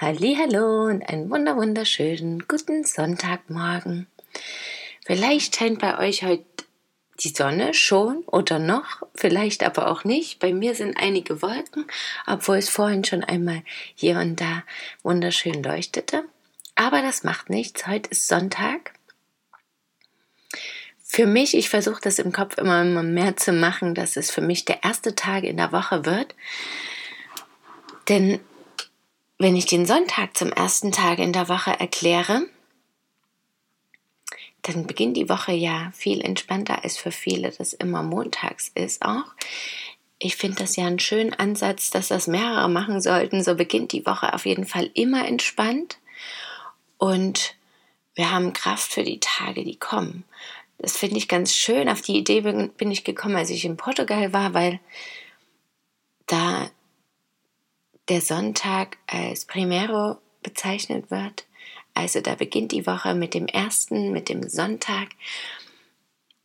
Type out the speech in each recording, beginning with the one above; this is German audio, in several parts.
Hallo und einen wunder wunderschönen guten Sonntagmorgen. Vielleicht scheint bei euch heute die Sonne schon oder noch, vielleicht aber auch nicht. Bei mir sind einige Wolken, obwohl es vorhin schon einmal hier und da wunderschön leuchtete. Aber das macht nichts. Heute ist Sonntag. Für mich, ich versuche das im Kopf immer, immer mehr zu machen, dass es für mich der erste Tag in der Woche wird. Denn wenn ich den Sonntag zum ersten Tag in der Woche erkläre, dann beginnt die Woche ja viel entspannter als für viele das immer montags ist auch. Ich finde das ja einen schönen Ansatz, dass das mehrere machen sollten. So beginnt die Woche auf jeden Fall immer entspannt und wir haben Kraft für die Tage, die kommen. Das finde ich ganz schön. Auf die Idee bin ich gekommen, als ich in Portugal war, weil da der Sonntag als Primero bezeichnet wird. Also da beginnt die Woche mit dem ersten, mit dem Sonntag.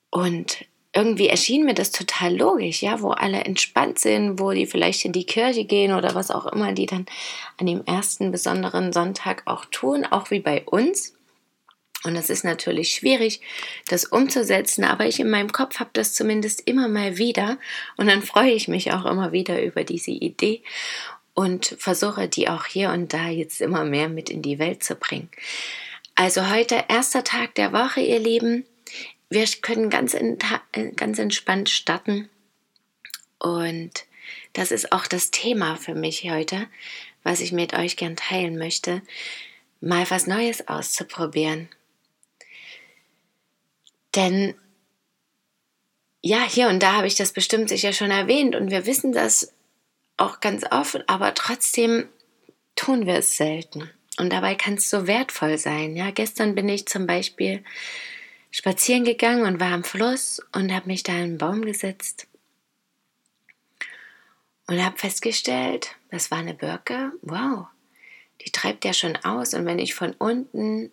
Und irgendwie erschien mir das total logisch, ja, wo alle entspannt sind, wo die vielleicht in die Kirche gehen oder was auch immer die dann an dem ersten besonderen Sonntag auch tun, auch wie bei uns. Und es ist natürlich schwierig, das umzusetzen, aber ich in meinem Kopf habe das zumindest immer mal wieder und dann freue ich mich auch immer wieder über diese Idee und versuche die auch hier und da jetzt immer mehr mit in die Welt zu bringen. Also heute erster Tag der Woche, ihr Lieben. Wir können ganz, ganz entspannt starten und das ist auch das Thema für mich heute, was ich mit euch gern teilen möchte, mal was Neues auszuprobieren. Denn ja, hier und da habe ich das bestimmt sicher schon erwähnt und wir wissen das auch ganz oft, aber trotzdem tun wir es selten. Und dabei kann es so wertvoll sein. Ja, gestern bin ich zum Beispiel spazieren gegangen und war am Fluss und habe mich da in einen Baum gesetzt und habe festgestellt, das war eine Birke. Wow, die treibt ja schon aus. Und wenn ich von unten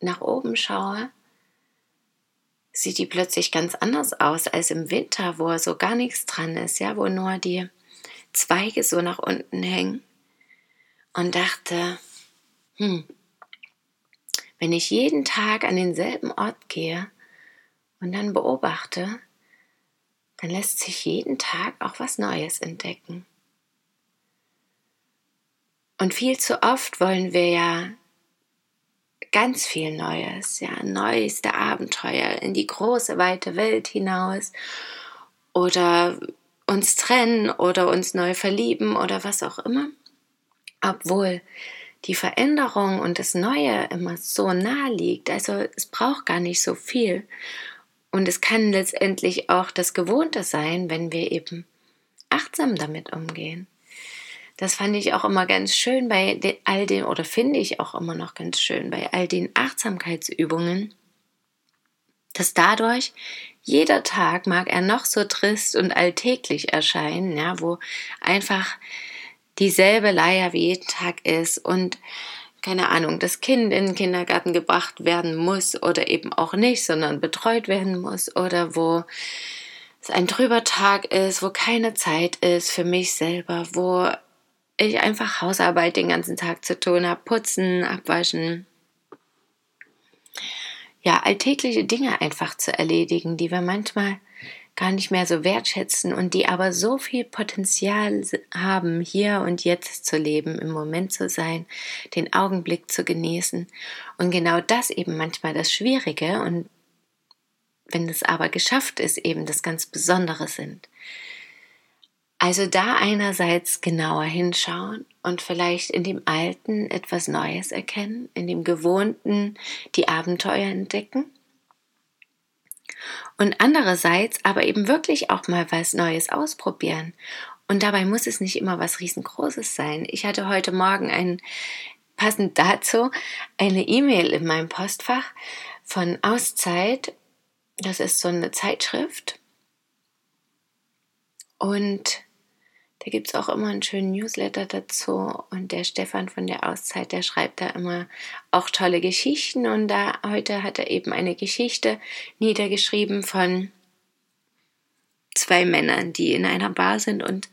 nach oben schaue, sieht die plötzlich ganz anders aus als im Winter, wo so gar nichts dran ist, ja, wo nur die Zweige so nach unten hängen und dachte, hm, wenn ich jeden Tag an denselben Ort gehe und dann beobachte, dann lässt sich jeden Tag auch was Neues entdecken. Und viel zu oft wollen wir ja ganz viel Neues, ja, neueste Abenteuer in die große, weite Welt hinaus oder uns trennen oder uns neu verlieben oder was auch immer. Obwohl die Veränderung und das Neue immer so nah liegt. Also es braucht gar nicht so viel. Und es kann letztendlich auch das Gewohnte sein, wenn wir eben achtsam damit umgehen. Das fand ich auch immer ganz schön bei all den, oder finde ich auch immer noch ganz schön bei all den Achtsamkeitsübungen, dass dadurch jeder Tag mag er noch so trist und alltäglich erscheinen, ja, wo einfach dieselbe Leier wie jeden Tag ist und keine Ahnung, das Kind in den Kindergarten gebracht werden muss oder eben auch nicht, sondern betreut werden muss oder wo es ein trüber Tag ist, wo keine Zeit ist für mich selber, wo ich einfach Hausarbeit den ganzen Tag zu tun habe, putzen, abwaschen, ja, alltägliche Dinge einfach zu erledigen, die wir manchmal gar nicht mehr so wertschätzen und die aber so viel Potenzial haben, hier und jetzt zu leben, im Moment zu sein, den Augenblick zu genießen. Und genau das eben manchmal das Schwierige und wenn es aber geschafft ist, eben das ganz Besondere sind. Also da einerseits genauer hinschauen und vielleicht in dem Alten etwas Neues erkennen, in dem Gewohnten die Abenteuer entdecken. Und andererseits aber eben wirklich auch mal was Neues ausprobieren Und dabei muss es nicht immer was riesengroßes sein. Ich hatte heute Morgen ein, passend dazu eine E-Mail in meinem Postfach von Auszeit. Das ist so eine Zeitschrift. Und da gibt es auch immer einen schönen Newsletter dazu. Und der Stefan von der Auszeit, der schreibt da immer auch tolle Geschichten. Und da heute hat er eben eine Geschichte niedergeschrieben von zwei Männern, die in einer Bar sind und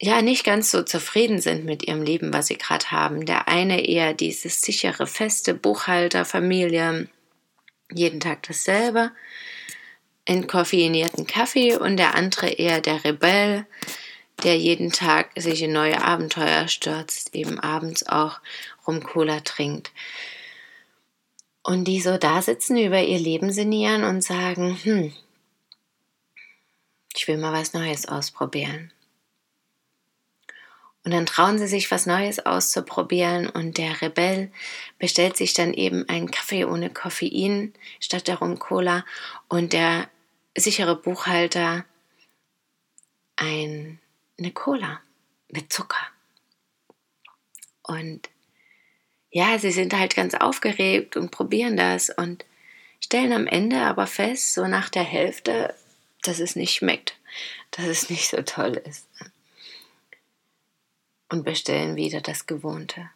ja nicht ganz so zufrieden sind mit ihrem Leben, was sie gerade haben. Der eine eher dieses sichere, feste Buchhalter, Familie, jeden Tag dasselbe, entkoffeinierten Kaffee und der andere eher der Rebell, der jeden Tag sich in neue Abenteuer stürzt, eben abends auch rum Cola trinkt. Und die so da sitzen, über ihr Leben sinnieren und sagen, hm, ich will mal was Neues ausprobieren. Und dann trauen sie sich was Neues auszuprobieren und der Rebell bestellt sich dann eben einen Kaffee ohne Koffein statt der Rum-Cola und der sichere Buchhalter ein, eine Cola mit Zucker. Und ja, sie sind halt ganz aufgeregt und probieren das und stellen am Ende aber fest, so nach der Hälfte, dass es nicht schmeckt, dass es nicht so toll ist und bestellen wieder das Gewohnte.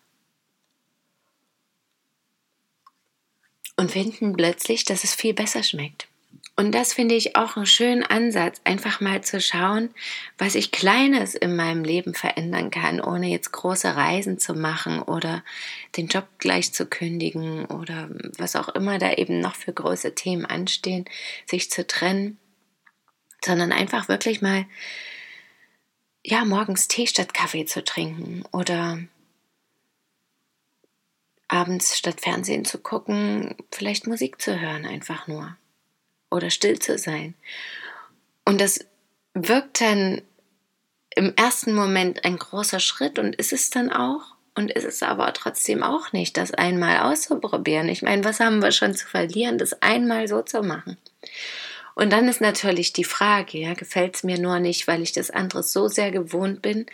Und finden plötzlich, dass es viel besser schmeckt. Und das finde ich auch einen schönen Ansatz, einfach mal zu schauen, was ich Kleines in meinem Leben verändern kann, ohne jetzt große Reisen zu machen oder den Job gleich zu kündigen oder was auch immer da eben noch für große Themen anstehen, sich zu trennen, sondern einfach wirklich mal ja, morgens Tee statt Kaffee zu trinken oder abends statt Fernsehen zu gucken, vielleicht Musik zu hören, einfach nur. Oder still zu sein. Und das wirkt dann im ersten Moment ein großer Schritt und ist es dann auch. Und ist es aber trotzdem auch nicht, das einmal auszuprobieren. Ich meine, was haben wir schon zu verlieren, das einmal so zu machen? Und dann ist natürlich die Frage, ja, gefällt es mir nur nicht, weil ich das andere so sehr gewohnt bin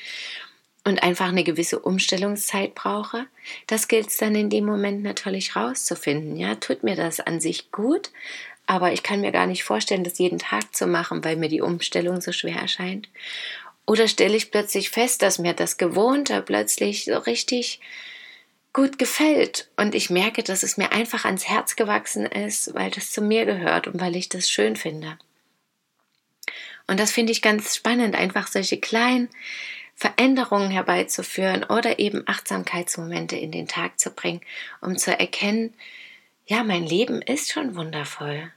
und einfach eine gewisse Umstellungszeit brauche. Das gilt es dann in dem Moment natürlich rauszufinden. Ja, tut mir das an sich gut, aber ich kann mir gar nicht vorstellen, das jeden Tag zu machen, weil mir die Umstellung so schwer erscheint. Oder stelle ich plötzlich fest, dass mir das Gewohnte plötzlich so richtig gut gefällt und ich merke, dass es mir einfach ans Herz gewachsen ist, weil das zu mir gehört und weil ich das schön finde. Und das finde ich ganz spannend, einfach solche kleinen Veränderungen herbeizuführen oder eben Achtsamkeitsmomente in den Tag zu bringen, um zu erkennen, ja, mein Leben ist schon wundervoll.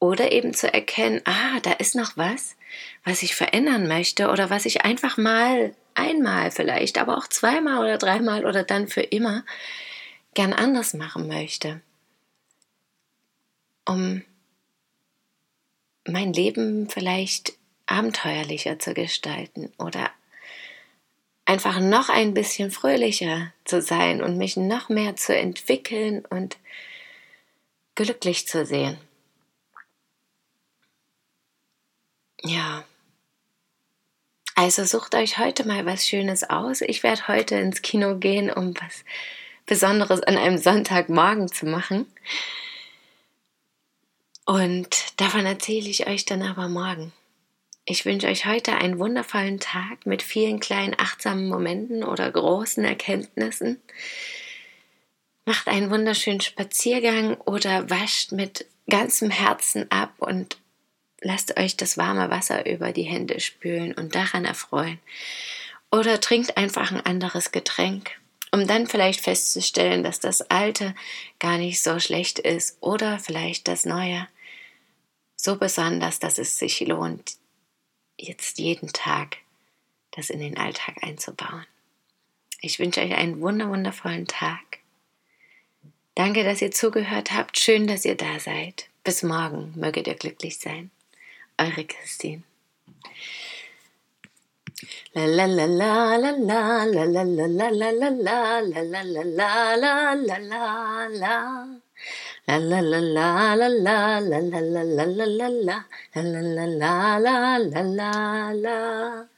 Oder eben zu erkennen, ah, da ist noch was, was ich verändern möchte oder was ich einfach mal einmal vielleicht, aber auch zweimal oder dreimal oder dann für immer gern anders machen möchte. Um mein Leben vielleicht abenteuerlicher zu gestalten oder einfach noch ein bisschen fröhlicher zu sein und mich noch mehr zu entwickeln und glücklich zu sehen. Ja. Also sucht euch heute mal was Schönes aus. Ich werde heute ins Kino gehen, um was Besonderes an einem Sonntagmorgen zu machen. Und davon erzähle ich euch dann aber morgen. Ich wünsche euch heute einen wundervollen Tag mit vielen kleinen achtsamen Momenten oder großen Erkenntnissen. Macht einen wunderschönen Spaziergang oder wascht mit ganzem Herzen ab und lasst euch das warme Wasser über die Hände spülen und daran erfreuen. Oder trinkt einfach ein anderes Getränk, um dann vielleicht festzustellen, dass das alte gar nicht so schlecht ist oder vielleicht das neue so besonders, dass es sich lohnt, jetzt jeden Tag das in den Alltag einzubauen. Ich wünsche euch einen wundervollen Tag. Danke, dass ihr zugehört habt. Schön, dass ihr da seid. Bis morgen. Möget ihr glücklich sein. Eure Christine. La la la la la la la la la la la la la la la la la la la la La la la la la la la la la la la la la la la la la la la la